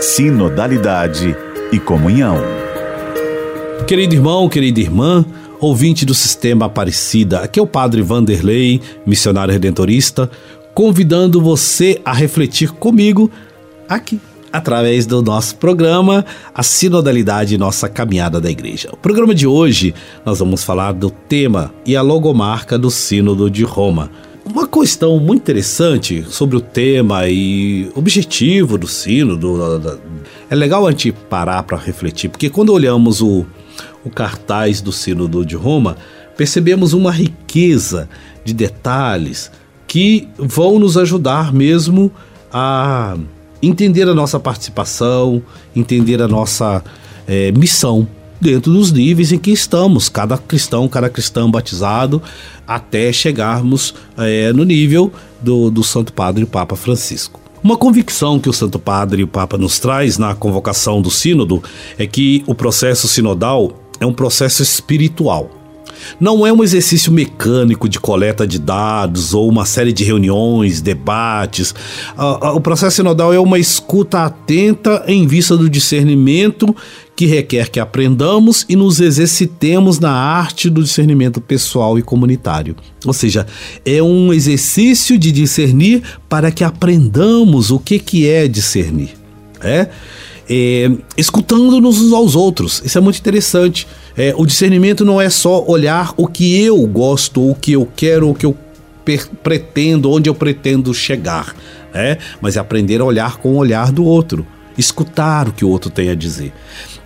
sinodalidade e comunhão. Querido irmão, querida irmã, ouvinte do Sistema Aparecida, aqui é o Padre Vanderlei, missionário redentorista, convidando você a refletir comigo aqui através do nosso programa A Sinodalidade Nossa Caminhada da Igreja. O programa de hoje nós vamos falar do tema e a logomarca do Sínodo de Roma. Uma questão muito interessante sobre o tema e objetivo do Sínodo. É legal a gente parar para refletir, porque quando olhamos o, o cartaz do Sínodo de Roma, percebemos uma riqueza de detalhes que vão nos ajudar mesmo a entender a nossa participação, entender a nossa é, missão dentro dos níveis em que estamos, cada cristão, cada cristão batizado, até chegarmos é, no nível do, do Santo Padre Papa Francisco. Uma convicção que o Santo Padre e o Papa nos traz na convocação do Sínodo é que o processo sinodal é um processo espiritual. Não é um exercício mecânico de coleta de dados ou uma série de reuniões, debates. O processo sinodal é uma escuta atenta em vista do discernimento que requer que aprendamos e nos exercitemos na arte do discernimento pessoal e comunitário. Ou seja, é um exercício de discernir para que aprendamos o que, que é discernir. É? é escutando-nos uns aos outros. Isso é muito interessante. É, o discernimento não é só olhar o que eu gosto, o que eu quero, o que eu pretendo, onde eu pretendo chegar, né? mas é aprender a olhar com o olhar do outro, escutar o que o outro tem a dizer.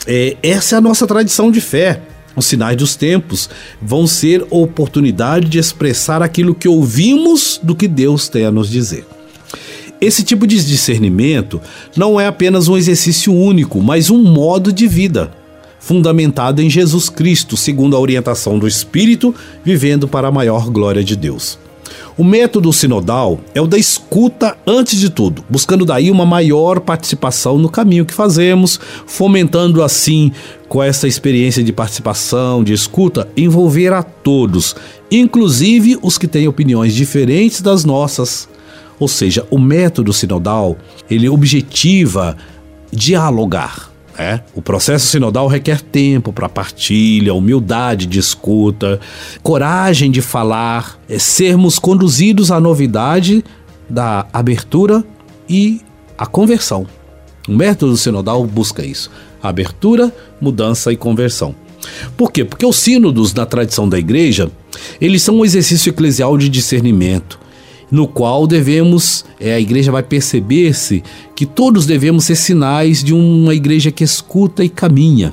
É, essa é a nossa tradição de fé. Os sinais dos tempos vão ser oportunidade de expressar aquilo que ouvimos do que Deus tem a nos dizer. Esse tipo de discernimento não é apenas um exercício único, mas um modo de vida fundamentado em Jesus Cristo, segundo a orientação do Espírito, vivendo para a maior glória de Deus. O método sinodal é o da escuta antes de tudo, buscando daí uma maior participação no caminho que fazemos, fomentando assim, com essa experiência de participação, de escuta, envolver a todos, inclusive os que têm opiniões diferentes das nossas. Ou seja, o método sinodal, ele objetiva dialogar, é, o processo sinodal requer tempo para partilha, humildade de escuta, coragem de falar, é, sermos conduzidos à novidade da abertura e a conversão. O método sinodal busca isso: abertura, mudança e conversão. Por quê? Porque os sínodos na tradição da igreja, eles são um exercício eclesial de discernimento, no qual devemos, é, a igreja vai perceber-se que todos devemos ser sinais de uma igreja que escuta e caminha,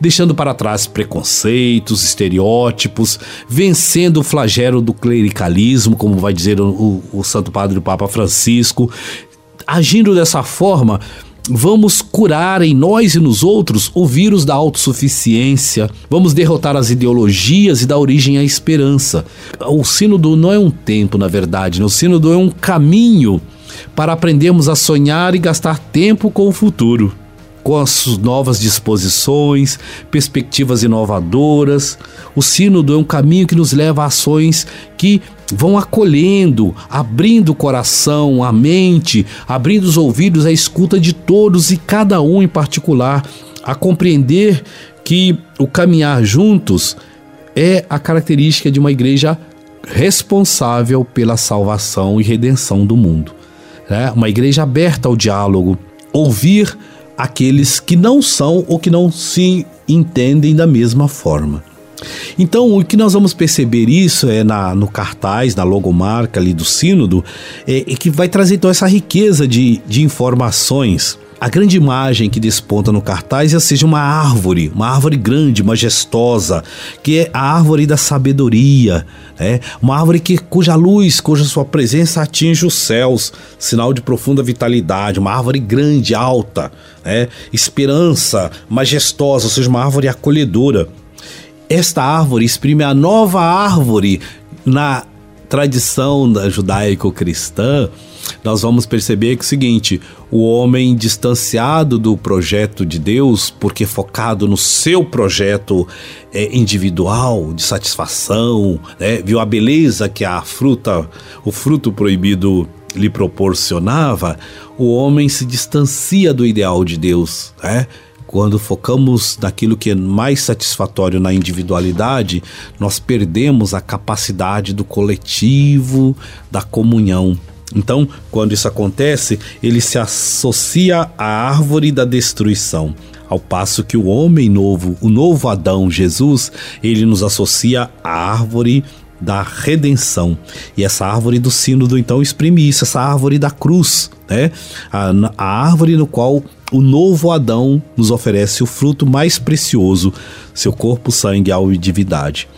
deixando para trás preconceitos, estereótipos, vencendo o flagelo do clericalismo, como vai dizer o, o, Santo Padre o Papa Francisco. Agindo dessa forma, Vamos curar em nós e nos outros o vírus da autossuficiência. Vamos derrotar as ideologias e dar origem à esperança. O sínodo não é um tempo, na verdade. Né? O sínodo é um caminho para aprendermos a sonhar e gastar tempo com o futuro com as novas disposições, perspectivas inovadoras. O Sínodo é um caminho que nos leva a ações que vão acolhendo, abrindo o coração, a mente, abrindo os ouvidos à escuta de todos e cada um em particular, a compreender que o caminhar juntos é a característica de uma igreja responsável pela salvação e redenção do mundo. É uma igreja aberta ao diálogo, ouvir aqueles que não são ou que não se entendem da mesma forma. Então, o que nós vamos perceber isso é na, no cartaz, na logomarca ali do sínodo, é, é que vai trazer então essa riqueza de, de informações a grande imagem que desponta no cartaz é seja uma árvore, uma árvore grande, majestosa, que é a árvore da sabedoria, né? uma árvore que, cuja luz, cuja sua presença atinge os céus, sinal de profunda vitalidade, uma árvore grande, alta, né? esperança, majestosa, ou seja, uma árvore acolhedora. Esta árvore exprime a nova árvore na tradição judaico-cristã, nós vamos perceber que é o seguinte: o homem distanciado do projeto de Deus, porque focado no seu projeto é, individual de satisfação, né, viu a beleza que a fruta, o fruto proibido lhe proporcionava, o homem se distancia do ideal de Deus, né? Quando focamos naquilo que é mais satisfatório na individualidade, nós perdemos a capacidade do coletivo, da comunhão. Então, quando isso acontece, ele se associa à árvore da destruição. Ao passo que o homem novo, o novo Adão, Jesus, ele nos associa à árvore da redenção. E essa árvore do sínodo então exprime isso, essa árvore da cruz, né? A, a árvore no qual o novo Adão nos oferece o fruto mais precioso, seu corpo, sangue, alma e divindade.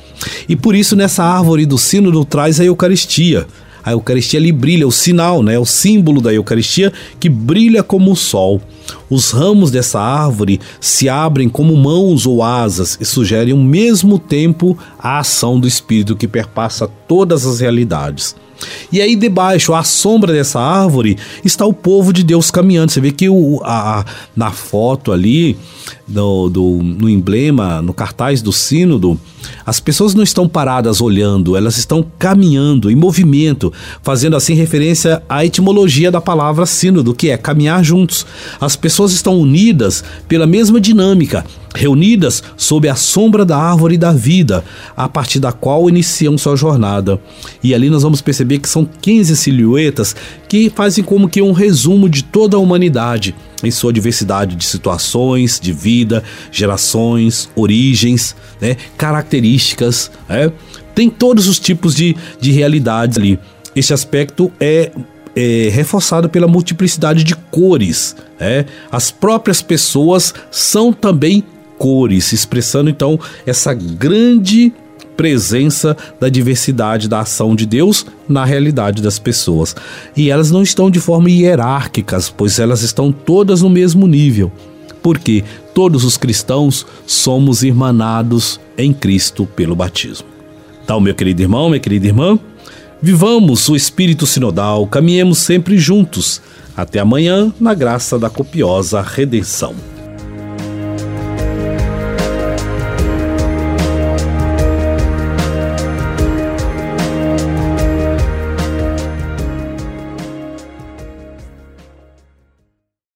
E por isso nessa árvore do sínodo traz a Eucaristia, a Eucaristia ali brilha, o sinal, né, o símbolo da Eucaristia que brilha como o sol. Os ramos dessa árvore se abrem como mãos ou asas e sugerem ao mesmo tempo a ação do Espírito que perpassa todas as realidades. E aí debaixo, à sombra dessa árvore, está o povo de Deus caminhando. Você vê que o, a, na foto ali, do, do, no emblema, no cartaz do sínodo, as pessoas não estão paradas olhando, elas estão caminhando em movimento, fazendo assim referência à etimologia da palavra sínodo, que é caminhar juntos. As pessoas estão unidas pela mesma dinâmica, reunidas sob a sombra da árvore da vida, a partir da qual iniciam sua jornada. E ali nós vamos perceber que são 15 silhuetas que fazem como que um resumo de toda a humanidade em sua diversidade de situações, de vida, gerações, origens, né, características, né? tem todos os tipos de, de realidades ali. Este aspecto é, é reforçado pela multiplicidade de cores. Né? As próprias pessoas são também cores, expressando então essa grande presença da diversidade da ação de Deus na realidade das pessoas. E elas não estão de forma hierárquicas, pois elas estão todas no mesmo nível. Porque todos os cristãos somos irmanados em Cristo pelo batismo. Então, meu querido irmão, minha querida irmã, vivamos o espírito sinodal, caminhemos sempre juntos. Até amanhã, na graça da copiosa redenção.